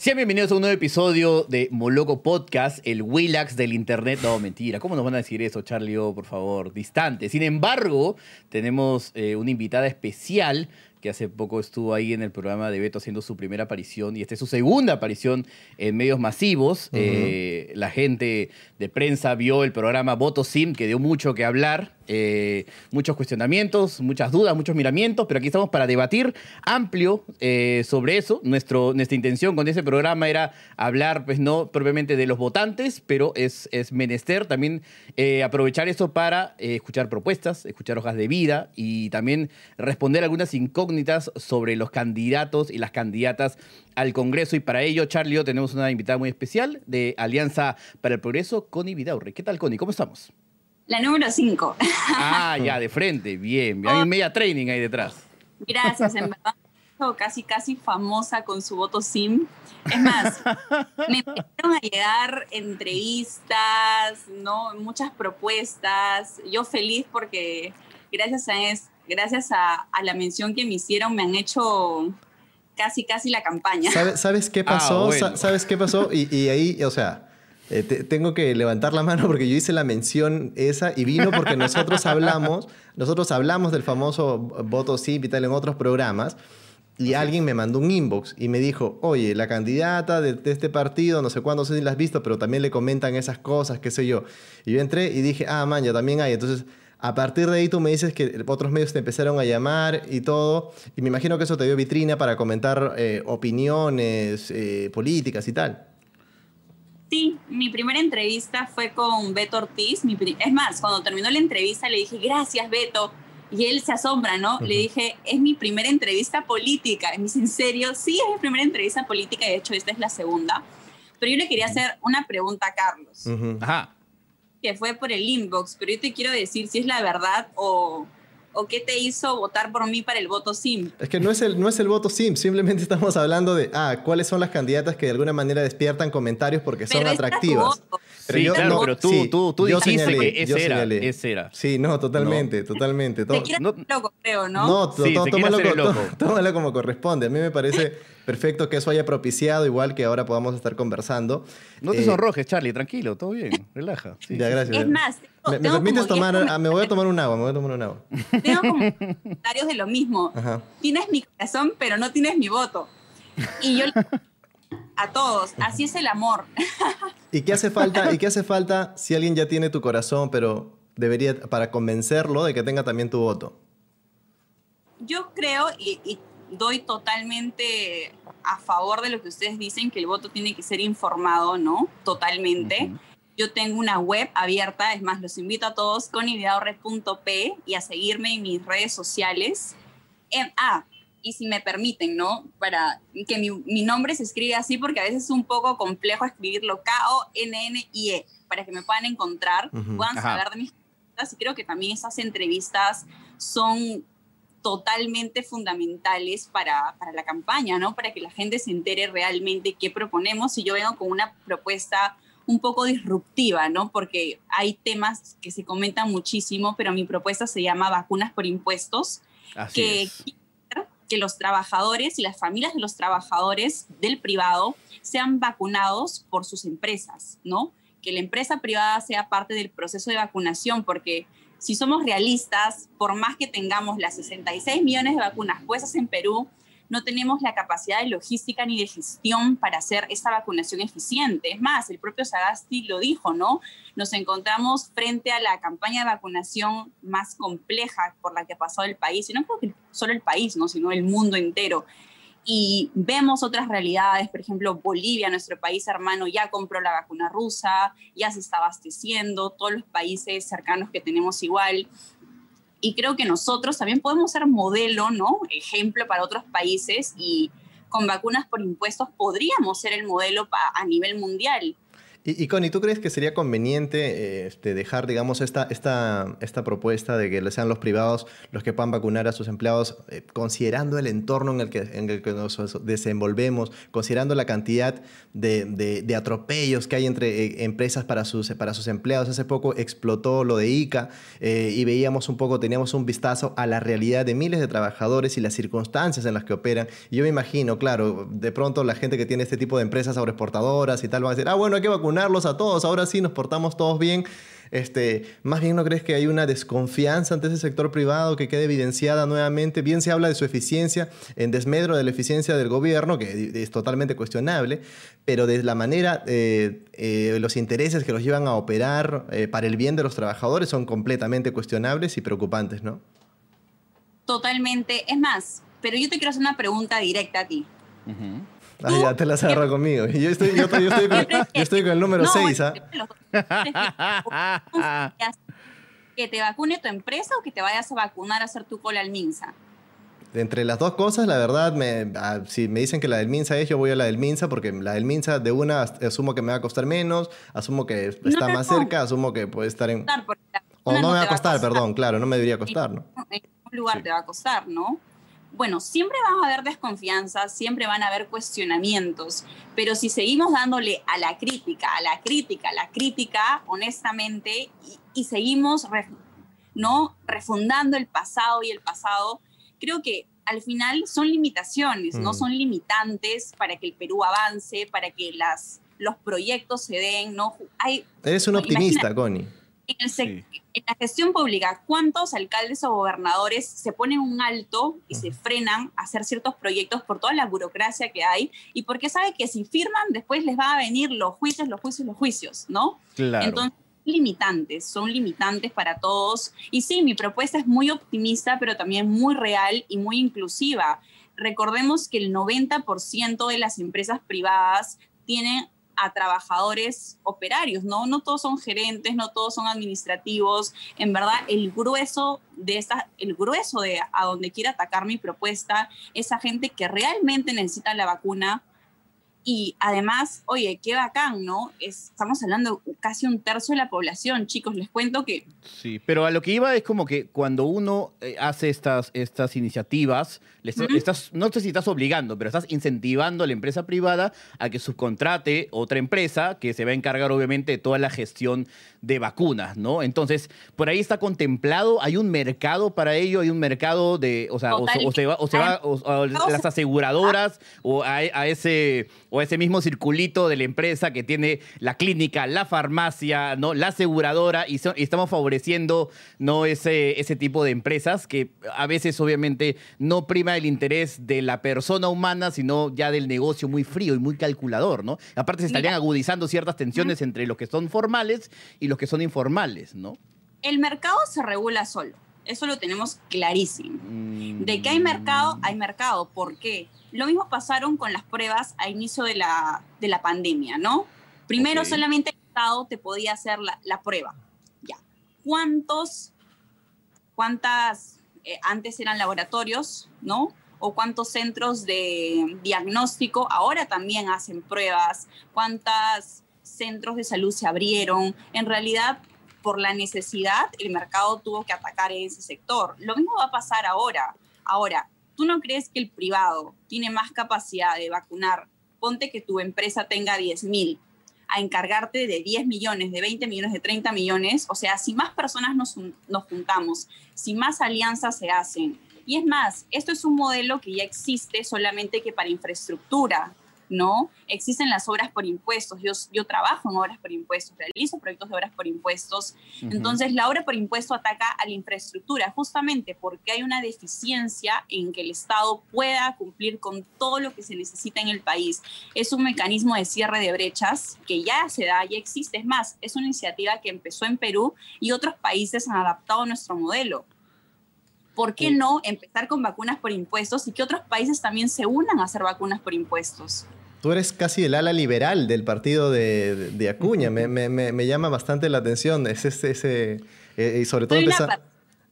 Sean bienvenidos a un nuevo episodio de Moloco Podcast, el Willax del Internet. No, mentira. ¿Cómo nos van a decir eso, Charlie? Oh, por favor, distante. Sin embargo, tenemos eh, una invitada especial que hace poco estuvo ahí en el programa de Beto haciendo su primera aparición y esta es su segunda aparición en medios masivos. Eh, la gente de prensa vio el programa Voto Sim, que dio mucho que hablar, eh, muchos cuestionamientos, muchas dudas, muchos miramientos, pero aquí estamos para debatir amplio eh, sobre eso. Nuestro, nuestra intención con ese programa era hablar, pues no propiamente de los votantes, pero es, es menester también aprovechar eso para escuchar propuestas, escuchar hojas de vida y también responder algunas incógnitas sobre los candidatos y las candidatas al Congreso. Y para ello, Charlie, yo tenemos una invitada muy especial de Alianza para el Progreso, Connie Vidaurre. ¿Qué tal, Connie? ¿Cómo estamos? La número 5. Ah, ya, de frente. Bien. Hay media training ahí detrás. Gracias, en verdad casi casi famosa con su voto sim. Es más, me empezaron a llegar entrevistas, ¿no? muchas propuestas. Yo feliz porque gracias a, es, gracias a, la mención que me hicieron, me han hecho casi, casi la campaña. ¿Sabes, qué pasó? Ah, ¿Sabes qué pasó? Y, ahí, o sea, eh, tengo que levantar la mano porque yo hice la mención esa y vino porque nosotros hablamos, nosotros hablamos del famoso voto sí y tal en otros programas. Y alguien me mandó un inbox y me dijo, oye, la candidata de, este partido, no sé cuándo, no sé si la has visto, pero también le comentan esas cosas, qué sé yo. Y yo entré y dije, ah, man, ya también hay. Entonces a partir de ahí tú me dices que otros medios te empezaron a llamar y todo, y me imagino que eso te dio vitrina para comentar eh, opiniones eh, políticas y tal. Sí, mi primera entrevista fue con Beto Ortiz. es más, cuando terminó la entrevista le dije, gracias Beto. Y él se asombra, ¿no? Le dije, es mi primera entrevista política. Y me dice, ¿en serio? Sí, es mi primera entrevista política. De hecho, esta es la segunda. Pero yo le quería hacer una pregunta a Carlos. Ajá que fue por el inbox, pero yo te quiero decir si es la verdad o, o qué te hizo votar por mí para el voto SIM. Es que no es el, no es el voto SIM, simplemente estamos hablando de, ah, cuáles son las candidatas que de alguna manera despiertan comentarios porque son atractivas. Pero sí, yo, claro, pero tú, tú, tú dijiste que ese era, ese era. Sí, no, totalmente, totalmente. Te quieres no, loco, creo, ¿no? No, sí, tómalo, tómalo como corresponde. A mí me parece perfecto que eso haya propiciado, igual que ahora podamos estar conversando. No te eh, sonrojes, Charlie, tranquilo, todo bien, relaja. Ya, gracias. Es más, ¿Me, permites tomar? Ah, me voy a tomar un agua, me voy a tomar un agua. Tengo comentarios de lo mismo. Tienes mi corazón, pero no tienes mi voto. Y yo a todos, así es el amor. ¿Y qué hace falta? ¿Y qué hace falta si alguien ya tiene tu corazón, pero debería para convencerlo de que tenga también tu voto? Yo creo y, doy totalmente a favor de lo que ustedes dicen que el voto tiene que ser informado, ¿no? Totalmente. Yo tengo una web abierta, es más, los invito a todos con ideaorre.p y a seguirme en mis redes sociales. En, ah, y si me permiten, ¿no? Para que mi, nombre se escriba así, porque a veces es un poco complejo escribirlo K-O-N-N-I-E, para que me puedan encontrar, puedan saber de mis entrevistas. Y creo que también esas entrevistas son totalmente fundamentales para, para, la campaña, ¿no? Para que la gente se entere realmente qué proponemos. Y yo vengo con una propuesta un poco disruptiva, ¿no? Porque hay temas que se comentan muchísimo, pero mi propuesta se llama vacunas por impuestos, que que los trabajadores y las familias de los trabajadores del privado sean vacunados por sus empresas, ¿no? Que la empresa privada sea parte del proceso de vacunación, porque si somos realistas, por más que tengamos las 66 millones de vacunas puestas en Perú, no tenemos la capacidad de logística ni de gestión para hacer esta vacunación eficiente. Es más, el propio Sagasti lo dijo, ¿no? Nos encontramos frente a la campaña de vacunación más compleja por la que ha pasado el país, y no creo solo el país, ¿no? sino el mundo entero. Y vemos otras realidades, por ejemplo, Bolivia, nuestro país hermano, ya compró la vacuna rusa, ya se está abasteciendo, todos los países cercanos que tenemos igual y creo que nosotros también podemos ser modelo, ¿no? Ejemplo para otros países y con vacunas por impuestos podríamos ser el modelo a nivel mundial. Y, Connie, ¿tú crees que sería conveniente este, dejar, digamos, esta, esta, esta propuesta de que sean los privados los que puedan vacunar a sus empleados, eh, considerando el entorno en el, que, en el que nos desenvolvemos, considerando la cantidad de, de, atropellos que hay entre eh, empresas para sus, para sus empleados? Hace poco explotó lo de ICA eh, y veíamos un poco, teníamos un vistazo a la realidad de miles de trabajadores y las circunstancias en las que operan. Y yo me imagino, claro, de pronto la gente que tiene este tipo de empresas agroexportadoras y tal va a decir, ah, bueno, hay que vacunar a todos, ahora sí nos portamos todos bien. Este, más bien no crees que hay una desconfianza ante ese sector privado que quede evidenciada nuevamente. Bien se habla de su eficiencia en desmedro de la eficiencia del gobierno, que es totalmente cuestionable, pero de la manera, eh, eh, los intereses que los llevan a operar eh, para el bien de los trabajadores son completamente cuestionables y preocupantes, ¿no? Totalmente. Es más, pero yo te quiero hacer una pregunta directa a ti. Ah, ya te las agarra conmigo. Yo estoy, yo estoy, yo estoy, con, el número 6, ¿ah? ¿Que te vacune tu empresa o que te vayas a vacunar a hacer tu cola al MINSA? Entre las dos cosas, la verdad, me, ah, si me dicen que la del MINSA es, yo voy a la del MINSA porque la del MINSA de una asumo que me va a costar menos, asumo que está más cerca, asumo que puede estar en... O no, me va a costar, perdón, claro, no me debería costar, ¿no? En un lugar te va a costar, ¿no? Bueno, siempre van a haber desconfianza, siempre van a haber cuestionamientos, pero si seguimos dándole a la crítica, a la crítica, a la crítica, honestamente, y, seguimos ¿no? refundando el pasado y el pasado, creo que al final son limitaciones, no mm. son limitantes para que el Perú avance, para que las, los proyectos se den, ¿no? Hay, Eres un optimista, Connie en, la gestión pública, ¿cuántos alcaldes o gobernadores se ponen un alto y se frenan a hacer ciertos proyectos por toda la burocracia que hay y porque sabe que si firman después les va a venir los juicios, los juicios, los juicios, ¿no? Claro. Entonces, limitantes, son limitantes para todos. Y sí, mi propuesta es muy optimista, pero también muy real y muy inclusiva. Recordemos que el 90% de las empresas privadas tienen a trabajadores operarios, ¿no? No todos son gerentes, no todos son administrativos. En verdad, el grueso de esta, el grueso de a donde quiere atacar mi propuesta es a gente que realmente necesita la vacuna, y además, oye, qué bacán, ¿no? estamos hablando casi un tercio de la población, chicos, les cuento que... Sí, pero a lo que iba es como que cuando uno eh, hace estas, estas iniciativas, estás, no sé si estás obligando, pero estás incentivando a la empresa privada a que subcontrate otra empresa que se va a encargar obviamente de toda la gestión de vacunas, ¿no? Entonces, por ahí está contemplado, hay un mercado para ello, hay un mercado de, o sea, o, se va, o se va a las aseguradoras o a ese o ese mismo circulito de la empresa que tiene la clínica, la farmacia, ¿no? la aseguradora y, estamos favoreciendo ¿no? ese, ese tipo de empresas que a veces obviamente no prima el interés de la persona humana, sino ya del negocio muy frío y muy calculador, ¿no? Aparte se estarían agudizando ciertas tensiones entre los que son formales y los que son informales, ¿no? El mercado se regula solo. Eso lo tenemos clarísimo. De que hay mercado, hay mercado. ¿Por qué? Lo mismo pasaron con las pruebas a inicio de la, de la pandemia, ¿no? Primero solamente el Estado te podía hacer la, prueba. Ya. ¿Cuántos, cuántas, eh, antes eran laboratorios, ¿no? O cuántos centros de diagnóstico ahora también hacen pruebas, cuántos centros de salud se abrieron. En realidad, por la necesidad, el mercado tuvo que atacar ese sector. Lo mismo va a pasar ahora. Ahora, ¿Tú no crees que el privado tiene más capacidad de vacunar? Ponte que tu empresa tenga 10 mil, a encargarte de 10 millones, de 20 millones, de 30 millones. O sea, si más personas nos, nos juntamos, si más alianzas se hacen. Y es más, esto es un modelo que ya existe solamente que para infraestructura. ¿No? Existen las obras por impuestos, yo, yo trabajo en obras por impuestos, realizo proyectos de obras por impuestos, entonces la obra por impuesto ataca a la infraestructura justamente porque hay una deficiencia en que el Estado pueda cumplir con todo lo que se necesita en el país. Es un mecanismo de cierre de brechas que ya se da, ya existe, es más, es una iniciativa que empezó en Perú y otros países han adaptado nuestro modelo. ¿por qué no empezar con vacunas por impuestos y que otros países también se unan a hacer vacunas por impuestos? Tú eres casi el ala liberal del partido de, Acuña. me, llama bastante la atención. Es ese, ese eh, y sobre todo empezar...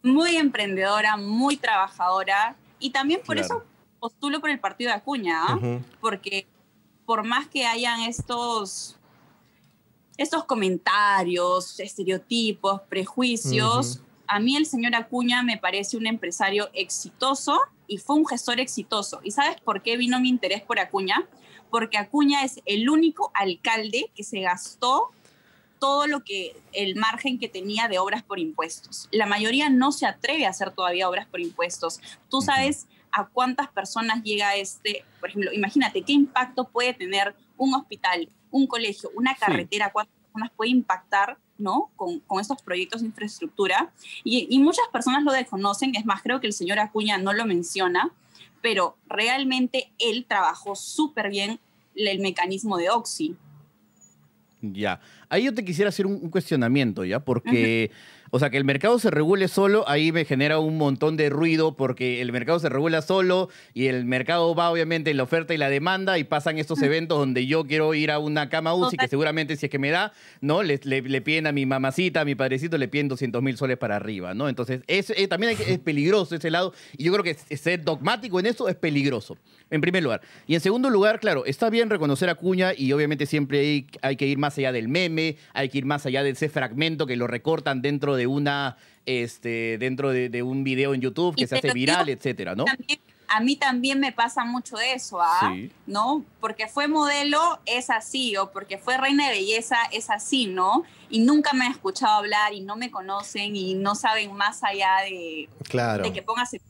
Muy emprendedora, muy trabajadora. Y también por eso postulo por el partido de Acuña, ¿ah? porque por más que hayan estos estos comentarios, estereotipos, prejuicios. A mí el señor Acuña me parece un empresario exitoso y fue un gestor exitoso. ¿Y sabes por qué vino mi interés por Acuña? Porque Acuña es el único alcalde que se gastó todo lo que el margen que tenía de obras por impuestos. La mayoría no se atreve a hacer todavía obras por impuestos. Tú sabes a cuántas personas llega este, por ejemplo, imagínate qué impacto puede tener un hospital, un colegio, una carretera, cuántas personas puede impactar ¿no? Con, con, estos proyectos de infraestructura. Y, y, muchas personas lo desconocen, es más, creo que el señor Acuña no lo menciona, pero realmente él trabajó súper bien el mecanismo de Oxy. Ya. Ahí yo te quisiera hacer un, cuestionamiento, ¿ya? Porque, o sea, que el mercado se regule solo, ahí me genera un montón de ruido porque el mercado se regula solo y el mercado va obviamente en la oferta y la demanda y pasan estos eventos donde yo quiero ir a una cama UCI que seguramente si es que me da, ¿no? Le, le, piden a mi mamacita, a mi padrecito, le piden 200 mil soles para arriba, ¿no? Entonces, es, eh, también es peligroso ese lado y yo creo que ser dogmático en eso es peligroso en primer lugar. Y en segundo lugar, claro, está bien reconocer a Cuña y obviamente siempre hay, hay, que ir más allá del meme, hay que ir más allá de ese fragmento que lo recortan dentro de una, este, dentro de, un video en YouTube que se hace viral, etcétera, ¿no? a mí también me pasa mucho eso, ¿ah? ¿No? Porque fue modelo, es así, o porque fue reina de belleza, es así, ¿no? Y nunca me han escuchado hablar y no me conocen y no saben más allá de, de que pongas el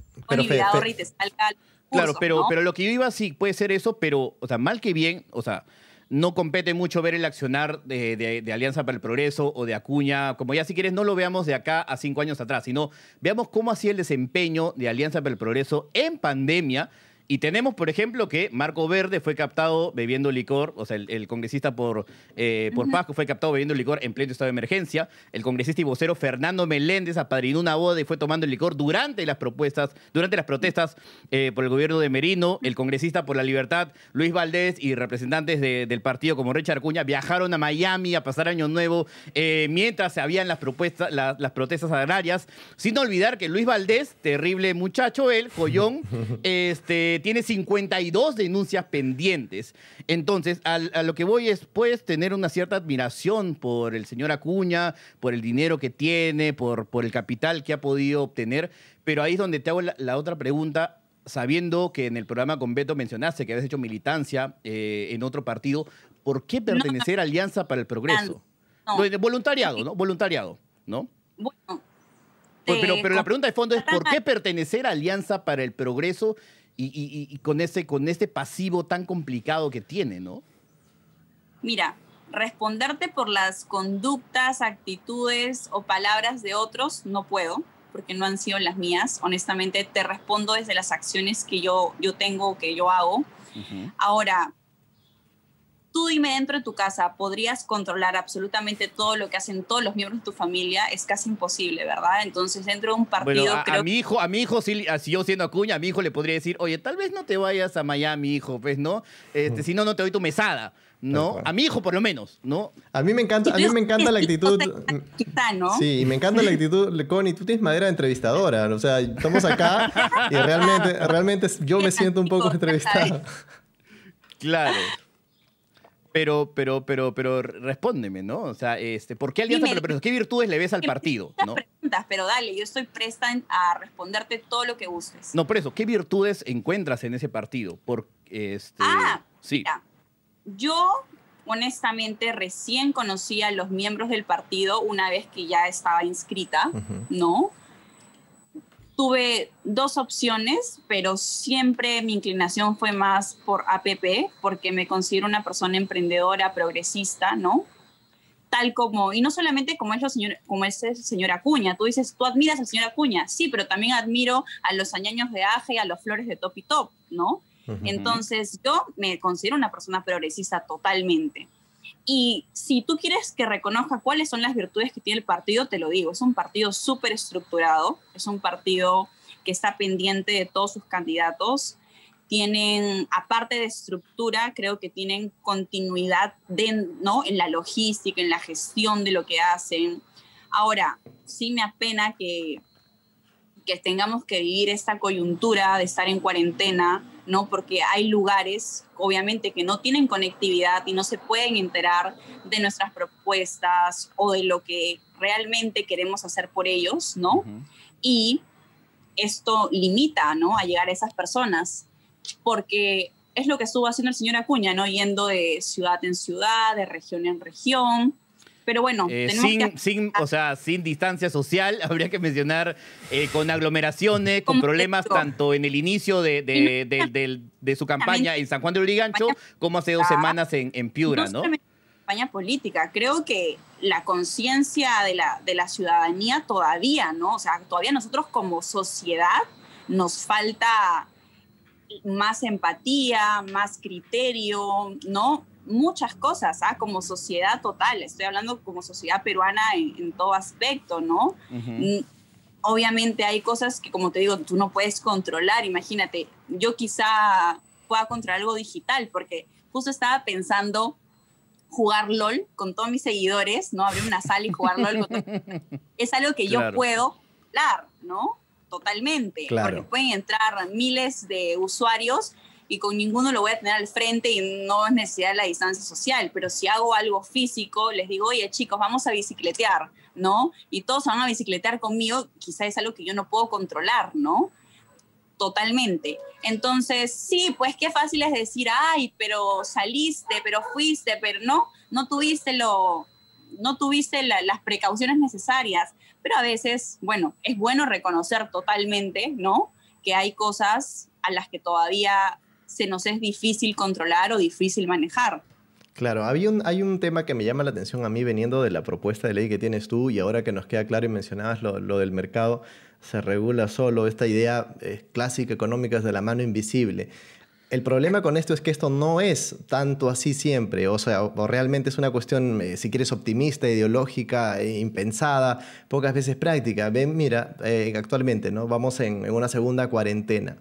y te salga Claro, pero, pero lo que yo iba, sí, puede ser eso, pero, o sea, mal que bien, o sea, no compete mucho ver el accionar de, Alianza para el Progreso o de Acuña, como ya si quieres no lo veamos de acá a cinco años atrás, sino veamos cómo hacía el desempeño de Alianza para el Progreso en pandemia y tenemos, por ejemplo, que Marco Verde fue captado bebiendo licor, o sea, el, congresista por, eh, por Pasco fue captado bebiendo licor en pleno estado de emergencia. El congresista y vocero Fernando Meléndez apadrinó una boda y fue tomando el licor durante las propuestas, durante las protestas eh, por el gobierno de Merino. El congresista por la libertad, Luis Valdés, y representantes del partido como Richard Cuña viajaron a Miami a pasar Año Nuevo eh, mientras se habían las, propuestas, las protestas agrarias. Sin olvidar que Luis Valdés, terrible muchacho él, joyón, este tiene 52 denuncias pendientes. Entonces, a, lo que voy es, puedes tener una cierta admiración por el señor Acuña, por el dinero que tiene, por, por el capital que ha podido obtener, pero ahí es donde te hago la, otra pregunta sabiendo que en el programa con Beto mencionaste que habías hecho militancia eh, en otro partido, ¿por qué pertenecer a Alianza para el Progreso? Voluntariado, ¿no? Voluntariado, ¿no? Bueno. Pero, pero la pregunta de fondo es, ¿por qué pertenecer a Alianza para el Progreso y, con, ese, con este pasivo tan complicado que tiene, ¿no? Mira, responderte por las conductas, actitudes o palabras de otros no puedo, porque no han sido las mías. Honestamente, te respondo desde las acciones que yo, yo tengo, que yo hago. Ahora, tú dime dentro de tu casa, ¿podrías controlar absolutamente todo lo que hacen todos los miembros de tu familia? Es casi imposible, ¿verdad? Entonces, dentro de un partido... a, creo... a mi hijo, a mi hijo, si, yo siendo Acuña, a mi hijo le podría decir, oye, tal vez no te vayas a Miami, hijo, pues, ¿no? Este, Si no, no te doy tu mesada. ¿no? A mi hijo por lo menos, ¿no? A mí me encanta, a mí me encanta la actitud. Sí, y me encanta la actitud, Connie, tú tienes madera de entrevistadora, o sea, estamos acá y realmente, realmente yo me siento un poco entrevistada. Claro. Pero, pero, pero, pero respóndeme, ¿no? O sea, este, ¿por qué Alianza Dime, ¿Qué virtudes le ves al partido? ¿no? preguntas, pero dale, yo estoy presta a responderte todo lo que gustes. No, por eso, ¿qué virtudes encuentras en ese partido? Por, este, ah, sí. yo honestamente recién conocí a los miembros del partido una vez que ya estaba inscrita, ¿no? Tuve dos opciones, pero siempre mi inclinación fue más por APP, porque me considero una persona emprendedora, progresista, ¿no? Tal como, y no solamente como es, señor, como es el señor Acuña, tú dices, tú admiras al señor Acuña, sí, pero también admiro a los añaños de Aje y a los flores de Top y Top, ¿no? Entonces yo me considero una persona progresista totalmente. Y si tú quieres que reconozca cuáles son las virtudes que tiene el partido, te lo digo, es un partido súper estructurado, es un partido que está pendiente de todos sus candidatos. Tienen, aparte de estructura, creo que tienen continuidad ¿no? en la logística, en la gestión de lo que hacen. Ahora, sí me apena que, que tengamos que vivir esta coyuntura de estar en cuarentena, ¿no? Porque hay lugares, obviamente, que no tienen conectividad y no se pueden enterar de nuestras propuestas o de lo que realmente queremos hacer por ellos, ¿no? Y esto limita, ¿no? A llegar a esas personas, porque es lo que estuvo haciendo el señor Acuña, ¿no? Yendo de ciudad en ciudad, de región en región, pero bueno, eh, sin, sin, o sea, sin distancia social, habría que mencionar eh, con aglomeraciones, con problemas tanto en el inicio de, de, su campaña en San Juan de Urigancho como hace dos semanas en, en Piura, ¿no? campaña política. Creo que la conciencia de la, de la ciudadanía todavía, ¿no? O sea, todavía nosotros como sociedad nos falta más empatía, más criterio, ¿no? Muchas cosas, ¿ah? como sociedad total, estoy hablando como sociedad peruana en, todo aspecto, ¿no? Mm, obviamente hay cosas que, como te digo, tú no puedes controlar, imagínate, yo quizá pueda controlar algo digital, porque justo estaba pensando jugar LOL con todos mis seguidores, ¿no? Abrir una sala y jugar LOL. es algo que yo puedo hablar, ¿no? Totalmente. Porque pueden entrar miles de usuarios y con ninguno lo voy a tener al frente y no es necesidad de la distancia social, pero si hago algo físico, les digo, oye chicos, vamos a bicicletear, ¿no? Y todos van a bicicletear conmigo, quizá es algo que yo no puedo controlar, ¿no? Totalmente. Entonces, sí, pues qué fácil es decir, ay, pero saliste, pero fuiste, pero no, no tuviste lo, no tuviste las precauciones necesarias. Pero a veces, bueno, es bueno reconocer totalmente, ¿no? Que hay cosas a las que todavía se nos es difícil controlar o difícil manejar. Claro, había un, hay un tema que me llama la atención a mí veniendo de la propuesta de ley que tienes tú y ahora que nos queda claro y mencionabas lo, lo del mercado, se regula solo esta idea eh, clásica económica de la mano invisible. El problema con esto es que esto no es tanto así siempre, o sea, o realmente es una cuestión, eh, si quieres, optimista, ideológica, e impensada, pocas veces práctica. Ven, mira, eh, actualmente, ¿no? Vamos en, en, una segunda cuarentena.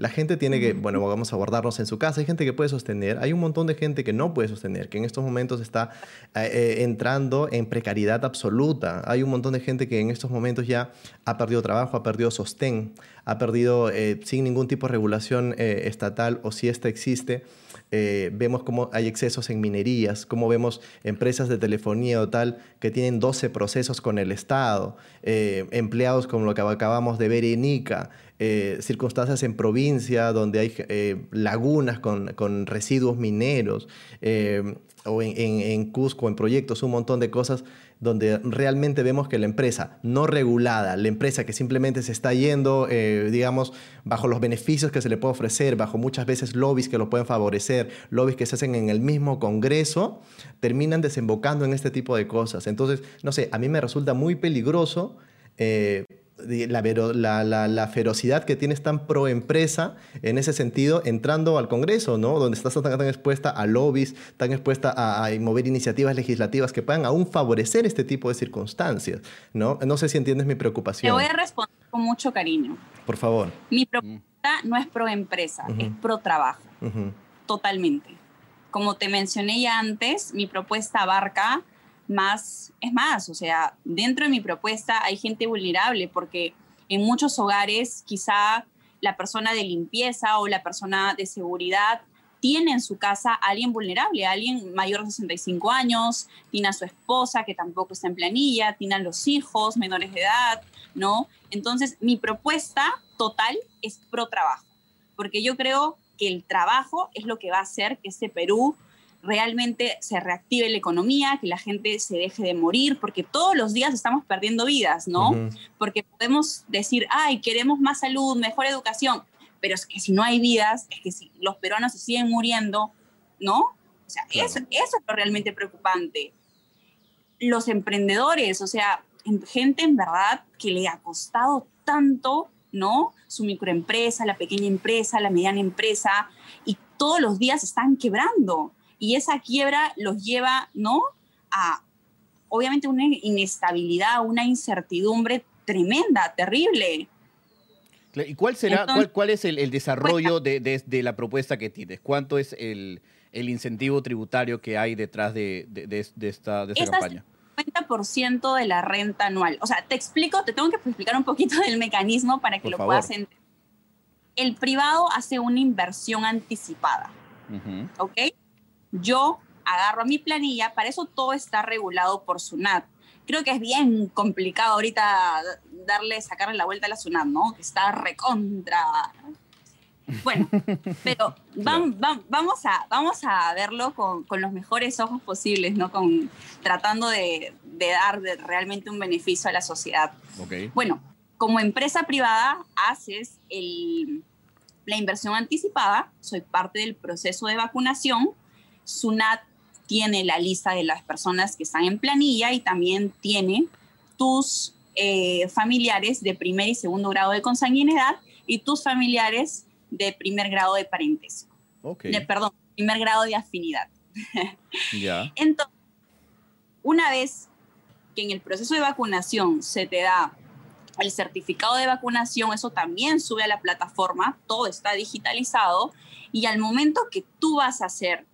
La gente tiene que, bueno, vamos a guardarnos en su casa. Hay gente que puede sostener, hay un montón de gente que no puede sostener, que en estos momentos está eh, eh, entrando en precariedad absoluta. Hay un montón de gente que en estos momentos ya ha perdido trabajo, ha perdido sostén, ha perdido eh, sin ningún tipo de regulación estatal o si esta existe. vemos cómo hay excesos en minerías, cómo vemos empresas de telefonía o tal que tienen 12 procesos con el Estado, empleados como lo que acabamos de ver en ICA, eh, circunstancias en provincia donde hay eh, lagunas con, con, residuos mineros, eh, o en, en, Cusco, en proyectos, un montón de cosas donde realmente vemos que la empresa no regulada, la empresa que simplemente se está yendo, digamos, bajo los beneficios que se le puede ofrecer, bajo muchas veces lobbies que lo pueden favorecer, lobbies que se hacen en el mismo Congreso, terminan desembocando en este tipo de cosas. Entonces, no sé, a mí me resulta muy peligroso la, la, la, ferocidad que tienes tan pro empresa en ese sentido entrando al Congreso, ¿no? Donde estás tan, expuesta a lobbies, tan expuesta a, mover iniciativas legislativas que puedan aún favorecer este tipo de circunstancias, ¿no? No sé si entiendes mi preocupación. Te voy a responder con mucho cariño. Por favor. Mi propuesta no es pro empresa, es pro trabajo. Totalmente. Como te mencioné ya antes, mi propuesta abarca más, es más, o sea, dentro de mi propuesta hay gente vulnerable porque en muchos hogares quizá la persona de limpieza o la persona de seguridad tiene en su casa a alguien vulnerable, a alguien mayor de 65 años, tiene a su esposa que tampoco está en planilla, tiene a los hijos menores de edad, ¿no? Entonces, mi propuesta total es pro trabajo, porque yo creo que el trabajo es lo que va a hacer que este Perú realmente se reactive la economía, que la gente se deje de morir, porque todos los días estamos perdiendo vidas, ¿no? Porque podemos decir, ay, queremos más salud, mejor educación, pero es que si no hay vidas, es que si los peruanos se siguen muriendo, ¿no? O sea, eso, eso es lo realmente preocupante. Los emprendedores, o sea, gente en verdad que le ha costado tanto, ¿no? Su microempresa, la pequeña empresa, la mediana empresa, y todos los días están quebrando y esa quiebra los lleva, ¿no? A obviamente una inestabilidad, una incertidumbre tremenda, terrible. ¿Y cuál será, cuál, es el, desarrollo de, la propuesta que tienes? ¿Cuánto es el, incentivo tributario que hay detrás de, esta, esta campaña? 50% de la renta anual. O sea, te explico, te tengo que explicar un poquito del mecanismo para que lo puedas entender. el privado hace una inversión anticipada. ¿Ok? Yo agarro mi planilla, para eso todo está regulado por SUNAT. Creo que es bien complicado ahorita darle, sacarle la vuelta a la SUNAT, ¿no? Que está recontra. Bueno, pero vamos, a, vamos a verlo con, los mejores ojos posibles, ¿no? Con, tratando de, dar realmente un beneficio a la sociedad. Okay. Bueno, como empresa privada haces el, la inversión anticipada, soy parte del proceso de vacunación. SUNAT tiene la lista de las personas que están en planilla y también tiene tus eh, familiares de primer y segundo grado de consanguinidad y tus familiares de primer grado de parentesco. De, perdón, primer grado de afinidad. Ya. Entonces, una vez que en el proceso de vacunación se te da el certificado de vacunación, eso también sube a la plataforma, todo está digitalizado y al momento que tú vas a hacer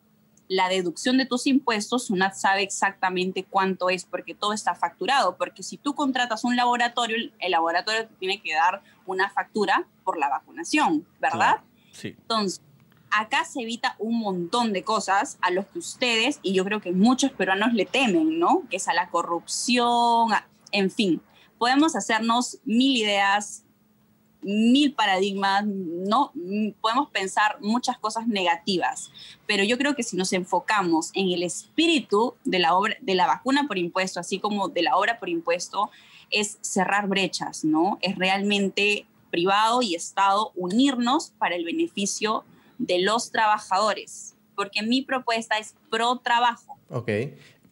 la deducción de tus impuestos, SUNAT sabe exactamente cuánto es porque todo está facturado, porque si tú contratas un laboratorio, el laboratorio te tiene que dar una factura por la vacunación, ¿verdad? sí. Entonces, acá se evita un montón de cosas a los que ustedes, y yo creo que muchos peruanos le temen, ¿no? Que es a la corrupción, en fin podemos hacernos mil ideas, mil paradigmas, ¿no? Podemos pensar muchas cosas negativas, pero yo creo que si nos enfocamos en el espíritu de la, obra, de la vacuna por impuesto, así como de la obra por impuesto, es cerrar brechas, ¿no? Es realmente privado y Estado unirnos para el beneficio de los trabajadores, porque mi propuesta es pro trabajo. Ok.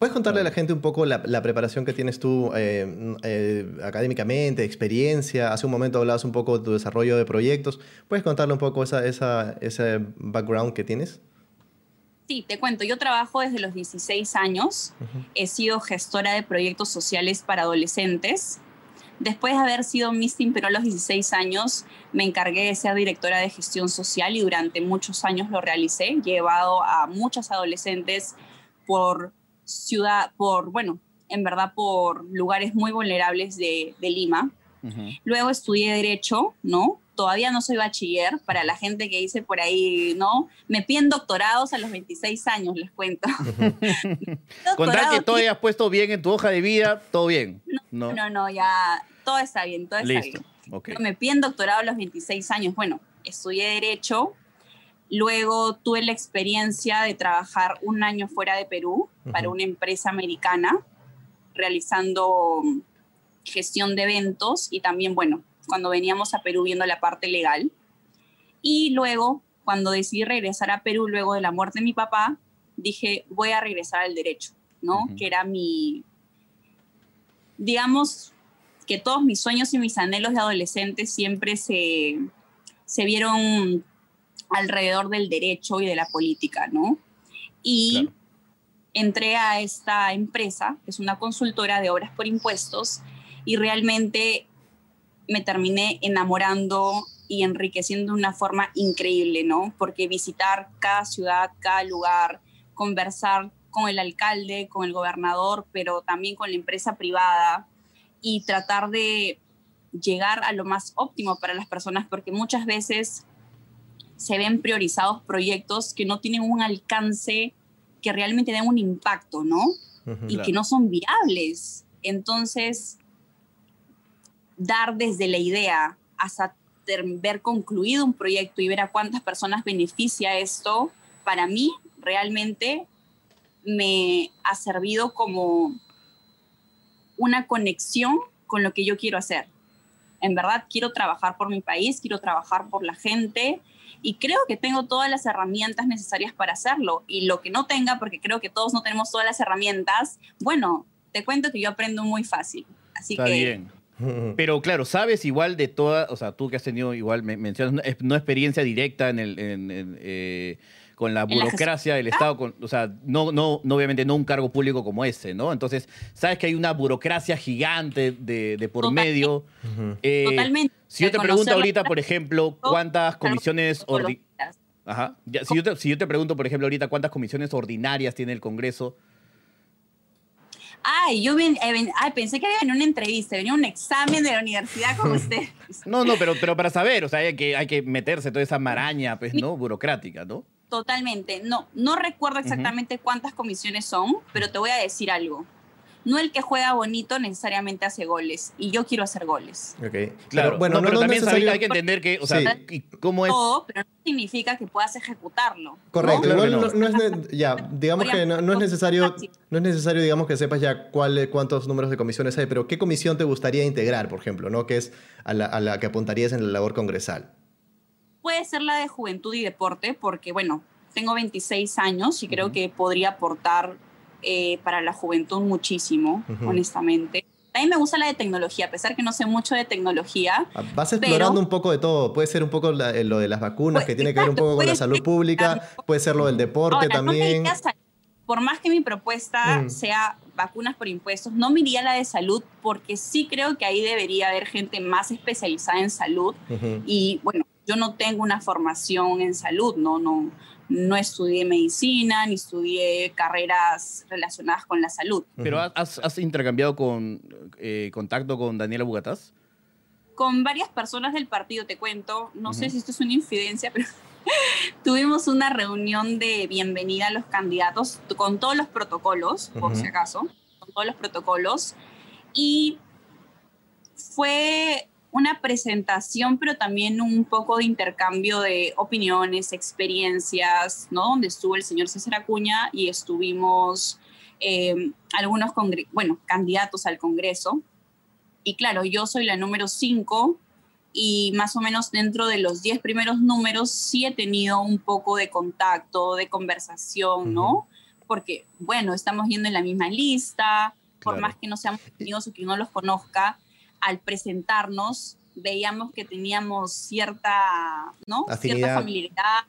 ¿Puedes contarle a la gente un poco la, preparación que tienes tú eh, eh, académicamente, experiencia? Hace un momento hablabas un poco de tu desarrollo de proyectos. ¿Puedes contarle un poco esa, ese background que tienes? Sí, te cuento. Yo trabajo desde los 16 años. He sido gestora de proyectos sociales para adolescentes. Después de haber sido Miss Perú a los 16 años, me encargué de ser directora de gestión social y durante muchos años lo realicé. Llevado a muchos adolescentes por ciudad, por, bueno, en verdad por lugares muy vulnerables de, Lima. Luego estudié Derecho, ¿no? Todavía no soy bachiller, para la gente que dice por ahí, ¿no? Me piden doctorados a los 26 años, les cuento. Con que todo hayas puesto bien en tu hoja de vida, todo bien. No, no, no, ya todo está bien, todo está bien. Me piden doctorado a los 26 años. Bueno, estudié Derecho, Luego tuve la experiencia de trabajar un año fuera de Perú para una empresa americana, realizando gestión de eventos y también, bueno, cuando veníamos a Perú viendo la parte legal. Y luego, cuando decidí regresar a Perú luego de la muerte de mi papá, dije, voy a regresar al derecho, ¿no? Que era mi, digamos, que todos mis sueños y mis anhelos de adolescente siempre se, se vieron alrededor del derecho y de la política, ¿no? Y entré a esta empresa, que es una consultora de obras por impuestos, y realmente me terminé enamorando y enriqueciendo de una forma increíble, ¿no? Porque visitar cada ciudad, cada lugar, conversar con el alcalde, con el gobernador, pero también con la empresa privada y tratar de llegar a lo más óptimo para las personas, porque muchas veces se ven priorizados proyectos que no tienen un alcance que realmente den un impacto, ¿no? y que no son viables. Entonces, dar desde la idea hasta ver concluido un proyecto y ver a cuántas personas beneficia esto, para mí realmente me ha servido como una conexión con lo que yo quiero hacer. En verdad, quiero trabajar por mi país, quiero trabajar por la gente, y creo que tengo todas las herramientas necesarias para hacerlo. Y lo que no tenga, porque creo que todos no tenemos todas las herramientas, bueno, te cuento que yo aprendo muy fácil. Así Está bien. Pero claro, sabes igual de toda, o sea, tú que has tenido igual, mencionas, no experiencia directa en el, en, eh, con la burocracia del Estado, con, o sea, no, no, no, obviamente no un cargo público como ese, ¿no? Entonces, sabes que hay una burocracia gigante de, por medio. Eh, Totalmente. Si yo te pregunto ahorita, por ejemplo, cuántas comisiones ordinarias... Ajá. si, yo te, si yo te pregunto, por ejemplo, ahorita cuántas comisiones ordinarias tiene el Congreso, Ay, yo ay, pensé que había venido una entrevista, venía un examen de la universidad con usted. No, no, pero, pero para saber, o sea, hay que, hay que meterse toda esa maraña, pues, ¿no? Burocrática, ¿no? Totalmente. No, no recuerdo exactamente cuántas comisiones son, pero te voy a decir algo no el que juega bonito necesariamente hace goles. Y yo quiero hacer goles. Ok. Claro, bueno, no, pero también hay que entender que, o sea, ¿cómo es? Todo, pero no significa que puedas ejecutarlo. Correcto. ¿no? es, ya, digamos que no, es necesario, no es necesario, digamos, que sepas ya cuál, cuántos números de comisiones hay, pero ¿qué comisión te gustaría integrar, por ejemplo, no? Que es a la, a la que apuntarías en la labor congresal. Puede ser la de juventud y deporte, porque, bueno, tengo 26 años y creo que podría aportar eh, para la juventud muchísimo, honestamente. A mí me gusta la de tecnología, a pesar que no sé mucho de tecnología. Ah, vas explorando un poco de todo. Puede ser un poco eh, lo de las vacunas, pues, que tiene que ver un poco con la salud pública. Puede ser lo del deporte también. por más que mi propuesta mm. sea vacunas por impuestos, no me iría la de salud porque sí creo que ahí debería haber gente más especializada en salud. Y bueno, yo no tengo una formación en salud, no, no, no estudié medicina ni estudié carreras relacionadas con la salud. ¿Pero has, intercambiado con, eh, contacto con Daniela Bugatás? Con varias personas del partido, te cuento. No sé si esto es una infidencia, pero tuvimos una reunión de bienvenida a los candidatos con todos los protocolos, por si acaso, con todos los protocolos. Y fue una presentación, pero también un poco de intercambio de opiniones, experiencias, ¿no? Donde estuvo el señor César Acuña y estuvimos eh, algunos bueno, candidatos al Congreso. Y claro, yo soy la número 5 y más o menos dentro de los 10 primeros números sí he tenido un poco de contacto, de conversación, ¿no? Porque, bueno, estamos yendo en la misma lista, por más que no seamos amigos o que no los conozca, al presentarnos veíamos que teníamos cierta, ¿no? Cierta familiaridad,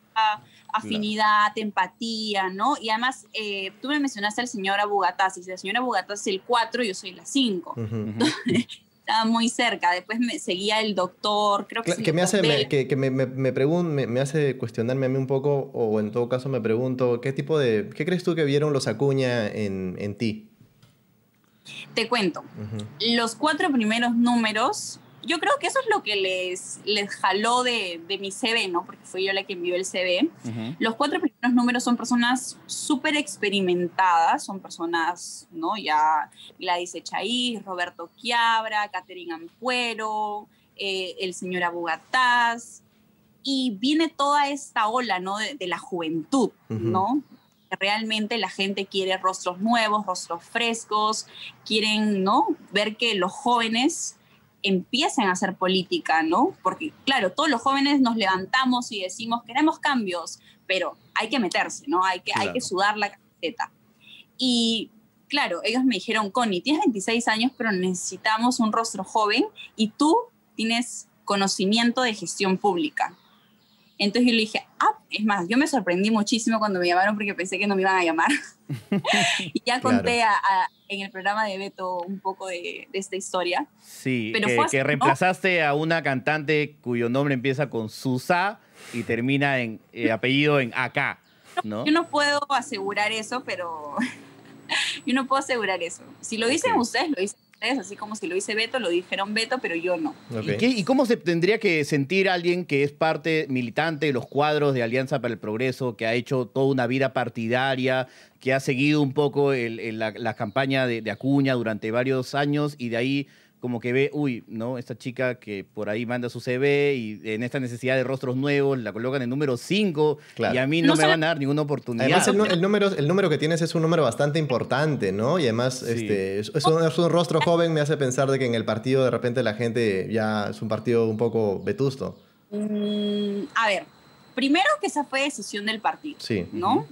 afinidad, empatía, ¿no? Y además, eh, tú me mencionaste al señor Abugataz, y si la señora Abugataz es el 4, yo soy la 5. Estaba muy cerca. Después me seguía el doctor, creo que... Que, me hace, que, que me, me, me, hace cuestionarme a mí un poco, o en todo caso me pregunto, ¿qué tipo de... ¿Qué crees tú que vieron los Acuña en, en ti? Te cuento, los cuatro primeros números, yo creo que eso es lo que les, les jaló de, de mi CV, ¿no? Porque fui yo la que envió el CV. Los cuatro primeros números son personas súper experimentadas, son personas, ¿no? Ya Gladys Echaíz, Roberto Quiabra, Catherine Ampuero, eh, el señor Abugataz, y viene toda esta ola, ¿no? De, de la juventud, ¿no? Realmente la gente quiere rostros nuevos, rostros frescos, quieren, ¿no? Ver que los jóvenes empiecen a hacer política, ¿no? Porque, claro, todos los jóvenes nos levantamos y decimos, queremos cambios, pero hay que meterse, ¿no? Hay que, hay que sudar la camiseta. Y, claro, ellos me dijeron, Connie, tienes 26 años, pero necesitamos un rostro joven y tú tienes conocimiento de gestión pública. Entonces yo le dije, ah, es más, yo me sorprendí muchísimo cuando me llamaron porque pensé que no me iban a llamar. y ya conté en el programa de Beto un poco de, esta historia. Sí, que, reemplazaste a una cantante cuyo nombre empieza con Susa y termina en eh, apellido en AK. ¿no? Yo no puedo asegurar eso, pero yo no puedo asegurar eso. Si lo dicen ustedes, lo dicen así como si lo hice Beto, lo dijeron Beto, pero yo no. ¿Y, cómo se tendría que sentir alguien que es parte militante de los cuadros de Alianza para el Progreso, que ha hecho toda una vida partidaria, que ha seguido un poco la, campaña de Acuña durante varios años y de ahí como que ve, uy, ¿no? Esta chica que por ahí manda su CV y en esta necesidad de rostros nuevos la colocan en número 5 y a mí no, me van a dar ninguna oportunidad. Además, el, número, el número que tienes es un número bastante importante, ¿no? Y además, este, es, un, rostro joven, me hace pensar de que en el partido de repente la gente ya es un partido un poco vetusto. Mm, a ver, primero que esa fue decisión del partido, sí. ¿no?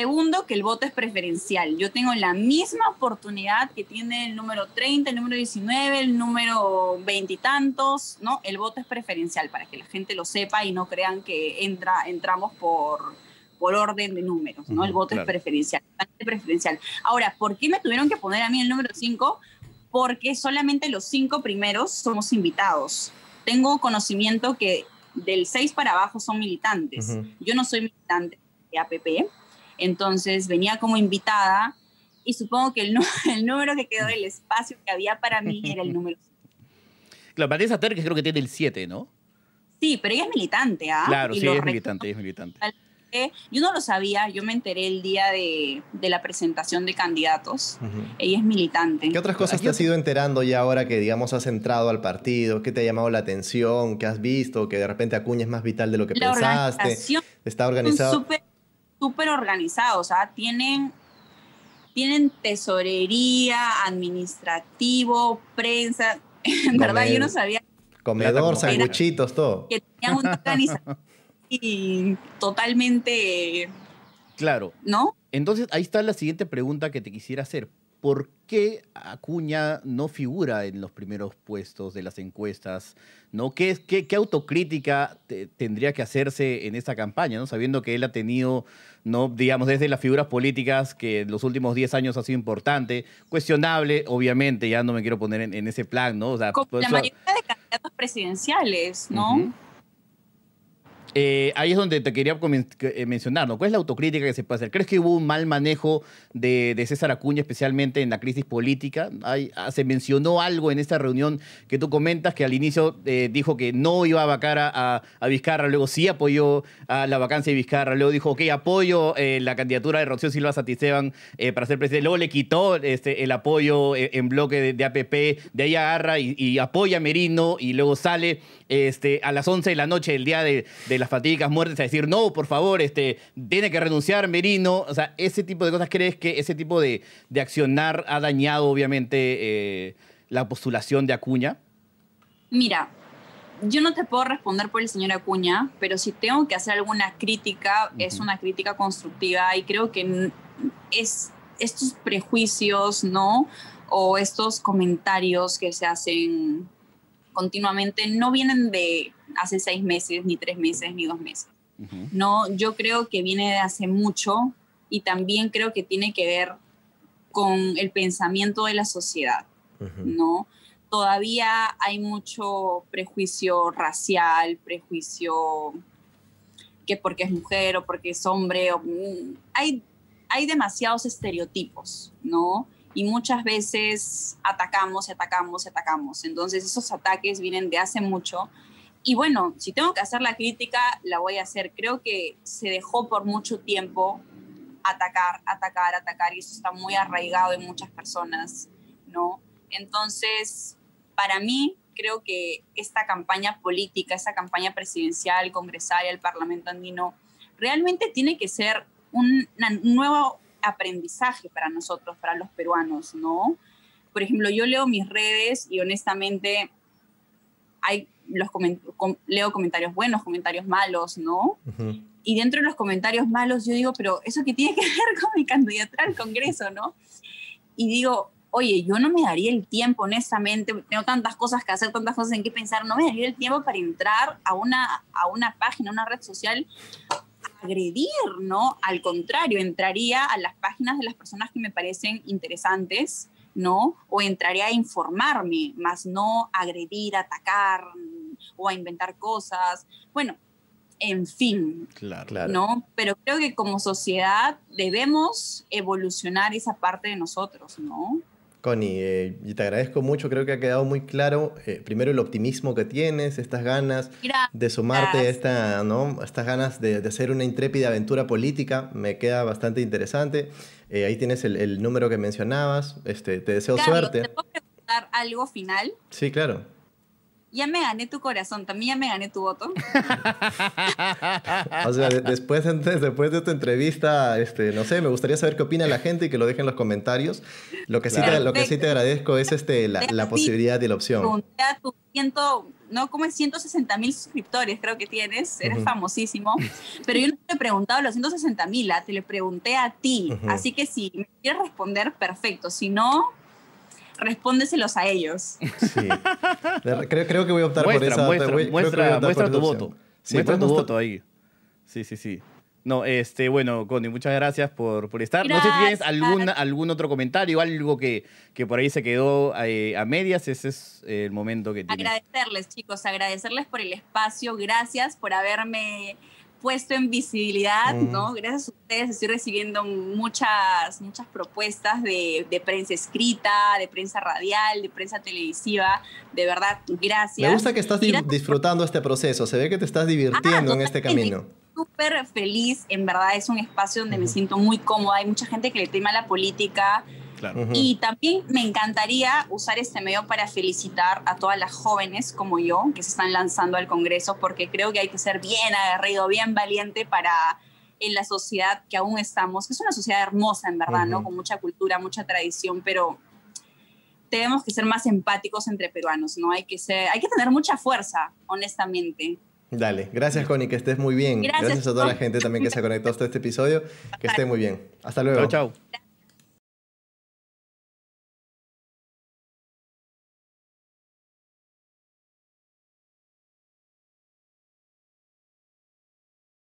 Segundo, que el voto es preferencial. Yo tengo la misma oportunidad que tiene el número 30, el número 19, el número veintitantos, ¿no? El voto es preferencial para que la gente lo sepa y no crean que entra, entramos por, por orden de números, ¿no? El voto es preferencial, preferencial. Ahora, ¿por qué me tuvieron que poner a mí el número 5? Porque solamente los cinco primeros somos invitados. Tengo conocimiento que del 6 para abajo son militantes. Yo no soy militante de APP, entonces venía como invitada y supongo que el, el número que quedó del espacio que había para mí era el número 5. Claro, Vanessa Terques creo que tiene el 7, ¿no? Sí, pero ella es militante, ¿ah? Claro, sí, es militante, es militante. Yo no lo sabía, yo me enteré el día de, la presentación de candidatos. Ella es militante. ¿Qué otras cosas te has ido enterando ya ahora que, digamos, has entrado al partido? ¿Qué te ha llamado la atención? ¿Qué has visto? ¿Que de repente Acuña es más vital de lo que la pensaste? ¿Está organizado? Súper súper organizados, o sea, tienen, tienen tesorería, administrativo, prensa. En verdad, yo no sabía. Comedor, sanguchitos, todo. Que tenían una organización y totalmente. Claro. ¿No? Entonces, ahí está la siguiente pregunta que te quisiera hacer. ¿Por qué Acuña no figura en los primeros puestos de las encuestas? ¿no? ¿Qué, qué, qué autocrítica tendría que hacerse en esta campaña, ¿no? sabiendo que él ha tenido, ¿no? digamos, desde las figuras políticas que en los últimos 10 años ha sido importante, cuestionable, obviamente, ya no me quiero poner en, ese plan, ¿no? la mayoría de candidatos presidenciales, ¿no? Eh, ahí es donde te quería eh, mencionar, ¿no? ¿Cuál es la autocrítica que se puede hacer? ¿Crees que hubo un mal manejo de, César Acuña, especialmente en la crisis política? Ah, se mencionó algo en esta reunión que tú comentas, que al inicio eh, dijo que no iba a vacar a, Vizcarra, luego sí apoyó a la vacancia de Vizcarra, luego dijo, ok, apoyo la candidatura de Rocío Silva Satisteban para ser presidente, luego le quitó este, el apoyo en bloque de, APP, de ahí agarra y, apoya a Merino y luego sale este, a las 11 de la noche del día de, de las fatídicas muertes a decir, no, por favor, este, tiene que renunciar Merino. O sea, ese tipo de cosas, ¿crees que ese tipo de, accionar ha dañado, obviamente, eh, la postulación de Acuña? Mira, yo no te puedo responder por el señor Acuña, pero si tengo que hacer alguna crítica, es una crítica constructiva y creo que es estos prejuicios, ¿no? O estos comentarios que se hacen continuamente no vienen de hace seis meses, ni tres meses, ni dos meses. No, yo creo que viene de hace mucho y también creo que tiene que ver con el pensamiento de la sociedad, ¿no? Todavía hay mucho prejuicio racial, prejuicio que porque es mujer o porque es hombre, o, mm, hay, hay demasiados estereotipos, ¿no? Y muchas veces atacamos atacamos atacamos. Entonces esos ataques vienen de hace mucho. Y bueno, si tengo que hacer la crítica, la voy a hacer. Creo que se dejó por mucho tiempo atacar, atacar, atacar, y eso está muy arraigado en muchas personas, ¿no? Entonces, para mí, creo que esta campaña política, esta campaña presidencial, congresal, el Parlamento andino, realmente tiene que ser un nuevo aprendizaje para nosotros, para los peruanos, ¿no? Por ejemplo, yo leo mis redes y honestamente hay los leo comentarios buenos, comentarios malos, ¿no? Y dentro de los comentarios malos yo digo, pero eso qué tiene que ver con mi candidatura al Congreso, ¿no? Y digo, oye, yo no me daría el tiempo, honestamente, tengo tantas cosas que hacer, tantas cosas en qué pensar, no me daría el tiempo para entrar a una, a una página, a una red social agredir, ¿no? Al contrario, entraría a las páginas de las personas que me parecen interesantes, ¿no? O entraría a informarme, más no agredir, atacar o a inventar cosas. Bueno, en fin, claro. ¿no? Pero creo que como sociedad debemos evolucionar esa parte de nosotros, ¿no? Connie, eh, te agradezco mucho, creo que ha quedado muy claro, eh, primero el optimismo que tienes, estas ganas de sumarte a esta, ¿no? estas ganas de, hacer una intrépida aventura política, me queda bastante interesante. Eh, ahí tienes el, número que mencionabas, este, te deseo suerte. ¿Te puedo preguntar algo final? Sí, claro ya me gané tu corazón, también ya me gané tu voto. o sea, después, después de esta entrevista, este, no sé, me gustaría saber qué opina la gente y que lo dejen en los comentarios. Lo que sí, te, lo que sí te agradezco es este, la, posibilidad y la opción. tu ciento, no, como es 160 mil suscriptores, creo que tienes, eres famosísimo, pero yo no te he preguntado a los 160 mil, ah, te lo pregunté a ti, así que si me quieres responder, perfecto, si no, respóndeselos a ellos. Sí. Creo, creo, que voy a optar por esa. Muestra, muestra, muestra tu voto. muestra tu voto ahí. Sí, sí, sí. No, este, bueno, Connie, muchas gracias por, por estar. No sé si tienes algún, algún otro comentario, algo que, que por ahí se quedó eh, a medias. Ese es el momento que tienes. Agradecerles, chicos, agradecerles por el espacio. Gracias por haberme puesto en visibilidad, mm. ¿no? Gracias a ustedes estoy recibiendo muchas, muchas propuestas de, de, prensa escrita, de prensa radial, de prensa televisiva. De verdad, gracias. Me gusta que estás disfrutando este proceso, se ve que te estás divirtiendo en este camino. Súper feliz, en verdad es un espacio donde me siento muy cómoda. Hay mucha gente que le tema la política, y también me encantaría usar este medio para felicitar a todas las jóvenes como yo que se están lanzando al Congreso, porque creo que hay que ser bien aguerrido, bien valiente para en la sociedad que aún estamos, que es una sociedad hermosa en verdad, ¿no? Con mucha cultura, mucha tradición, pero tenemos que ser más empáticos entre peruanos, ¿no? Hay que, ser, hay que tener mucha fuerza, honestamente. Dale, gracias Connie, que estés muy bien. Gracias, a toda la gente también que se conectó hasta este episodio, que esté muy bien. Hasta luego. Chao, chao.